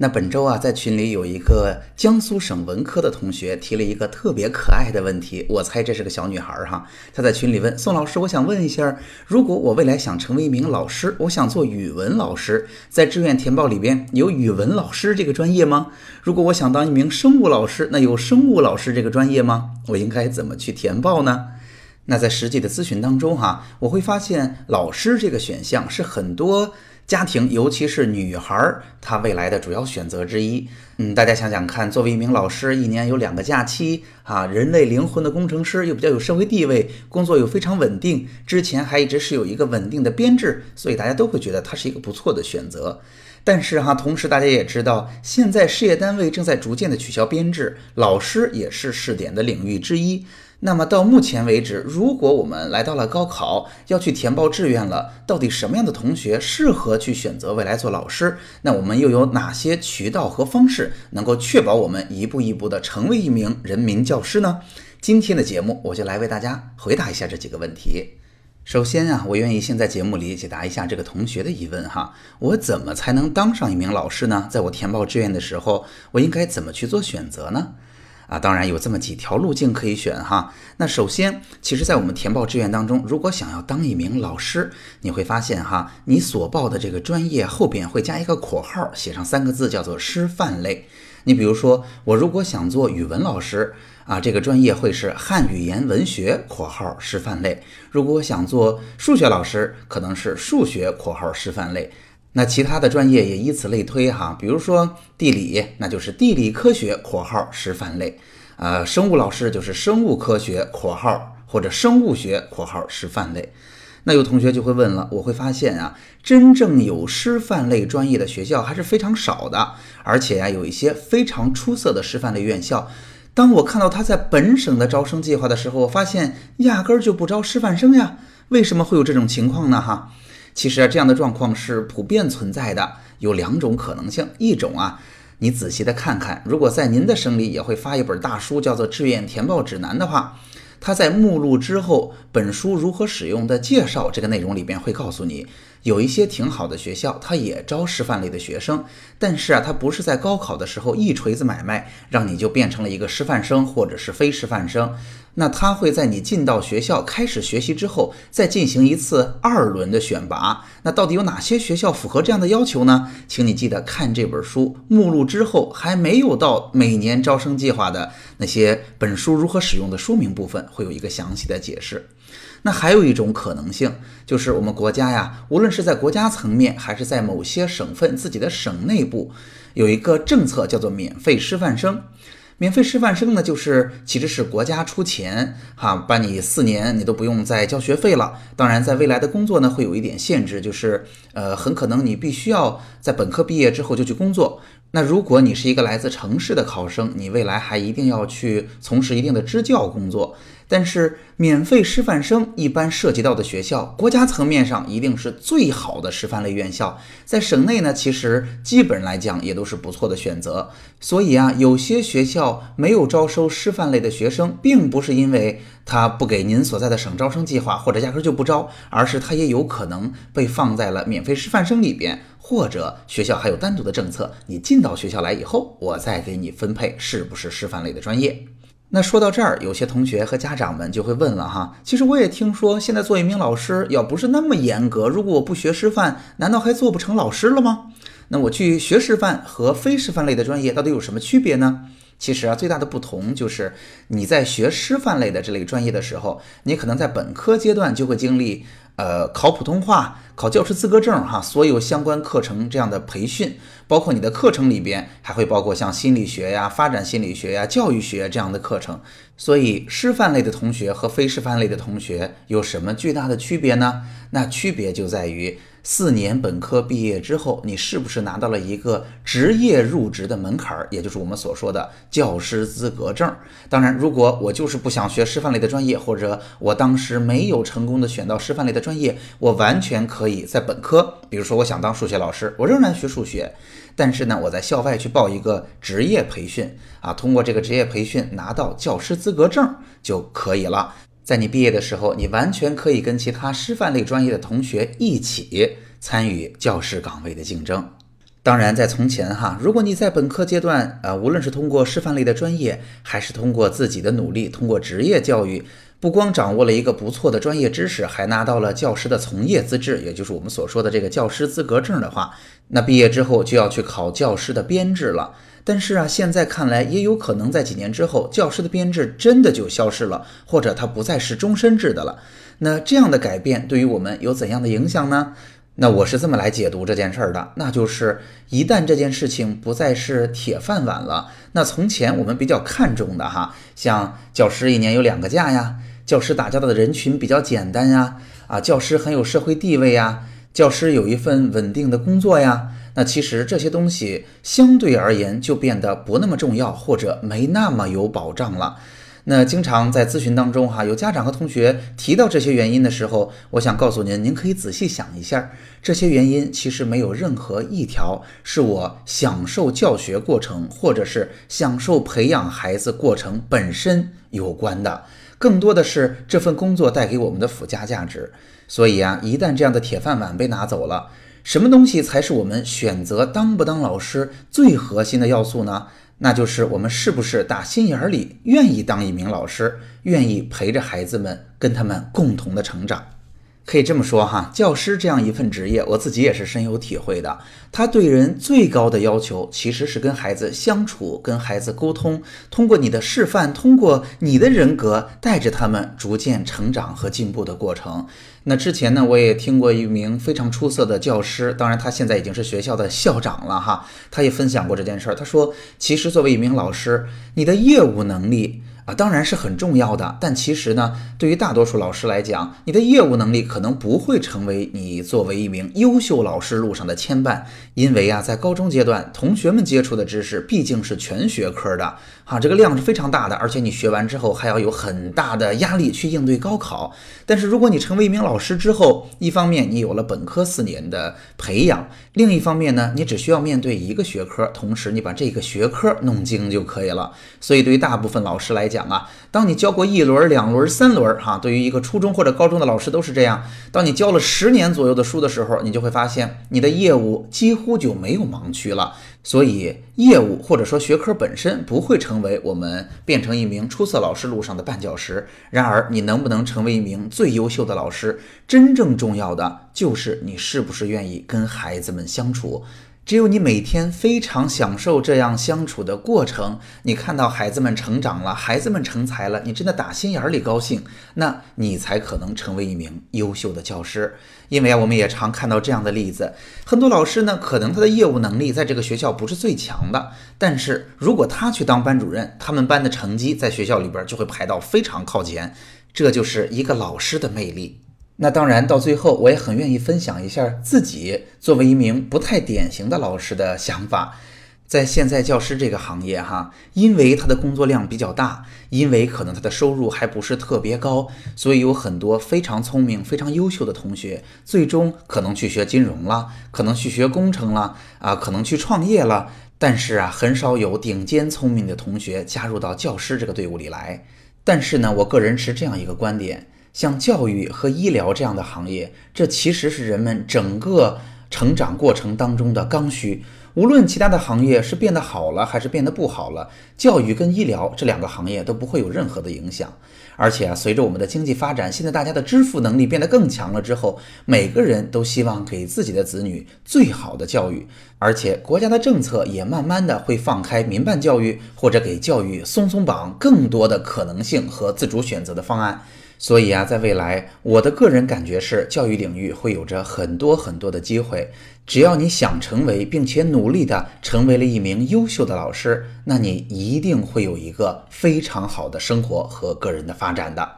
那本周啊，在群里有一个江苏省文科的同学提了一个特别可爱的问题，我猜这是个小女孩儿哈。她在群里问宋老师：“我想问一下，如果我未来想成为一名老师，我想做语文老师，在志愿填报里边有语文老师这个专业吗？如果我想当一名生物老师，那有生物老师这个专业吗？我应该怎么去填报呢？”那在实际的咨询当中哈，我会发现老师这个选项是很多。家庭，尤其是女孩儿，她未来的主要选择之一。嗯，大家想想看，作为一名老师，一年有两个假期啊，人类灵魂的工程师又比较有社会地位，工作又非常稳定，之前还一直是有一个稳定的编制，所以大家都会觉得它是一个不错的选择。但是哈，同时大家也知道，现在事业单位正在逐渐的取消编制，老师也是试点的领域之一。那么到目前为止，如果我们来到了高考，要去填报志愿了，到底什么样的同学适合去选择未来做老师？那我们又有哪些渠道和方式能够确保我们一步一步的成为一名人民教师呢？今天的节目，我就来为大家回答一下这几个问题。首先啊，我愿意先在节目里解答一下这个同学的疑问哈，我怎么才能当上一名老师呢？在我填报志愿的时候，我应该怎么去做选择呢？啊，当然有这么几条路径可以选哈。那首先，其实，在我们填报志愿当中，如果想要当一名老师，你会发现哈，你所报的这个专业后边会加一个括号，写上三个字，叫做师范类。你比如说，我如果想做语文老师啊，这个专业会是汉语言文学（括号师范类）；如果我想做数学老师，可能是数学（括号师范类）。那其他的专业也以此类推哈，比如说地理，那就是地理科学（括号师范类），呃，生物老师就是生物科学（括号）或者生物学（括号师范类）。那有同学就会问了，我会发现啊，真正有师范类专业的学校还是非常少的，而且呀，有一些非常出色的师范类院校，当我看到他在本省的招生计划的时候，我发现压根儿就不招师范生呀，为什么会有这种情况呢？哈？其实啊，这样的状况是普遍存在的，有两种可能性。一种啊，你仔细的看看，如果在您的省里也会发一本大书，叫做《志愿填报指南》的话，它在目录之后，本书如何使用的介绍这个内容里边会告诉你，有一些挺好的学校，它也招师范类的学生，但是啊，它不是在高考的时候一锤子买卖，让你就变成了一个师范生或者是非师范生。那他会在你进到学校开始学习之后，再进行一次二轮的选拔。那到底有哪些学校符合这样的要求呢？请你记得看这本书目录之后，还没有到每年招生计划的那些本书如何使用的说明部分，会有一个详细的解释。那还有一种可能性，就是我们国家呀，无论是在国家层面，还是在某些省份自己的省内部，有一个政策叫做免费师范生。免费师范生呢，就是其实是国家出钱哈，把你四年你都不用再交学费了。当然，在未来的工作呢，会有一点限制，就是呃，很可能你必须要在本科毕业之后就去工作。那如果你是一个来自城市的考生，你未来还一定要去从事一定的支教工作。但是，免费师范生一般涉及到的学校，国家层面上一定是最好的师范类院校。在省内呢，其实基本来讲也都是不错的选择。所以啊，有些学校没有招收师范类的学生，并不是因为他不给您所在的省招生计划，或者压根就不招，而是他也有可能被放在了免费师范生里边，或者学校还有单独的政策，你进到学校来以后，我再给你分配是不是师范类的专业。那说到这儿，有些同学和家长们就会问了哈，其实我也听说，现在做一名老师要不是那么严格，如果我不学师范，难道还做不成老师了吗？那我去学师范和非师范类的专业到底有什么区别呢？其实啊，最大的不同就是你在学师范类的这类专业的时候，你可能在本科阶段就会经历。呃，考普通话、考教师资格证，哈，所有相关课程这样的培训，包括你的课程里边还会包括像心理学呀、发展心理学呀、教育学这样的课程。所以，师范类的同学和非师范类的同学有什么巨大的区别呢？那区别就在于。四年本科毕业之后，你是不是拿到了一个职业入职的门槛儿，也就是我们所说的教师资格证？当然，如果我就是不想学师范类的专业，或者我当时没有成功的选到师范类的专业，我完全可以在本科，比如说我想当数学老师，我仍然学数学，但是呢，我在校外去报一个职业培训啊，通过这个职业培训拿到教师资格证就可以了。在你毕业的时候，你完全可以跟其他师范类专业的同学一起参与教师岗位的竞争。当然，在从前哈，如果你在本科阶段，呃，无论是通过师范类的专业，还是通过自己的努力，通过职业教育，不光掌握了一个不错的专业知识，还拿到了教师的从业资质，也就是我们所说的这个教师资格证的话，那毕业之后就要去考教师的编制了。但是啊，现在看来也有可能在几年之后，教师的编制真的就消失了，或者它不再是终身制的了。那这样的改变对于我们有怎样的影响呢？那我是这么来解读这件事儿的，那就是一旦这件事情不再是铁饭碗了，那从前我们比较看重的哈，像教师一年有两个假呀，教师打交道的人群比较简单呀，啊，教师很有社会地位呀，教师有一份稳定的工作呀。那其实这些东西相对而言就变得不那么重要，或者没那么有保障了。那经常在咨询当中哈，有家长和同学提到这些原因的时候，我想告诉您，您可以仔细想一下，这些原因其实没有任何一条是我享受教学过程，或者是享受培养孩子过程本身有关的，更多的是这份工作带给我们的附加价值。所以啊，一旦这样的铁饭碗被拿走了。什么东西才是我们选择当不当老师最核心的要素呢？那就是我们是不是打心眼里愿意当一名老师，愿意陪着孩子们，跟他们共同的成长。可以这么说哈，教师这样一份职业，我自己也是深有体会的。他对人最高的要求，其实是跟孩子相处，跟孩子沟通，通过你的示范，通过你的人格，带着他们逐渐成长和进步的过程。那之前呢，我也听过一名非常出色的教师，当然他现在已经是学校的校长了哈，他也分享过这件事儿。他说，其实作为一名老师，你的业务能力。啊，当然是很重要的，但其实呢，对于大多数老师来讲，你的业务能力可能不会成为你作为一名优秀老师路上的牵绊，因为啊，在高中阶段，同学们接触的知识毕竟是全学科的，哈，这个量是非常大的，而且你学完之后还要有很大的压力去应对高考。但是如果你成为一名老师之后，一方面你有了本科四年的培养，另一方面呢，你只需要面对一个学科，同时你把这个学科弄精就可以了。所以对于大部分老师来讲，讲啊，当你教过一轮、两轮、三轮，哈，对于一个初中或者高中的老师都是这样。当你教了十年左右的书的时候，你就会发现你的业务几乎就没有盲区了。所以，业务或者说学科本身不会成为我们变成一名出色老师路上的绊脚石。然而，你能不能成为一名最优秀的老师，真正重要的就是你是不是愿意跟孩子们相处。只有你每天非常享受这样相处的过程，你看到孩子们成长了，孩子们成才了，你真的打心眼里高兴，那你才可能成为一名优秀的教师。因为啊，我们也常看到这样的例子，很多老师呢，可能他的业务能力在这个学校不是最强的，但是如果他去当班主任，他们班的成绩在学校里边就会排到非常靠前，这就是一个老师的魅力。那当然，到最后我也很愿意分享一下自己作为一名不太典型的老师的想法。在现在教师这个行业，哈，因为他的工作量比较大，因为可能他的收入还不是特别高，所以有很多非常聪明、非常优秀的同学，最终可能去学金融了，可能去学工程了，啊，可能去创业了。但是啊，很少有顶尖聪明的同学加入到教师这个队伍里来。但是呢，我个人持这样一个观点。像教育和医疗这样的行业，这其实是人们整个成长过程当中的刚需。无论其他的行业是变得好了还是变得不好了，教育跟医疗这两个行业都不会有任何的影响。而且啊，随着我们的经济发展，现在大家的支付能力变得更强了之后，每个人都希望给自己的子女最好的教育。而且国家的政策也慢慢的会放开民办教育，或者给教育松松绑，更多的可能性和自主选择的方案。所以啊，在未来，我的个人感觉是，教育领域会有着很多很多的机会。只要你想成为，并且努力的成为了一名优秀的老师，那你一定会有一个非常好的生活和个人的发展的。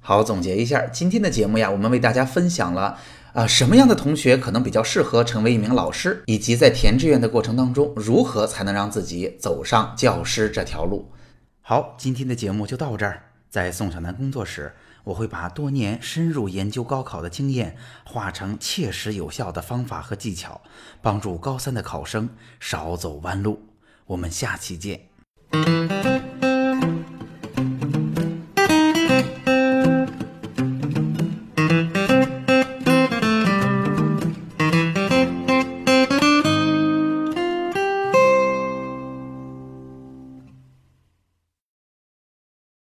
好，总结一下今天的节目呀，我们为大家分享了。啊，什么样的同学可能比较适合成为一名老师，以及在填志愿的过程当中，如何才能让自己走上教师这条路？好，今天的节目就到这儿。在宋小南工作室，我会把多年深入研究高考的经验，化成切实有效的方法和技巧，帮助高三的考生少走弯路。我们下期见。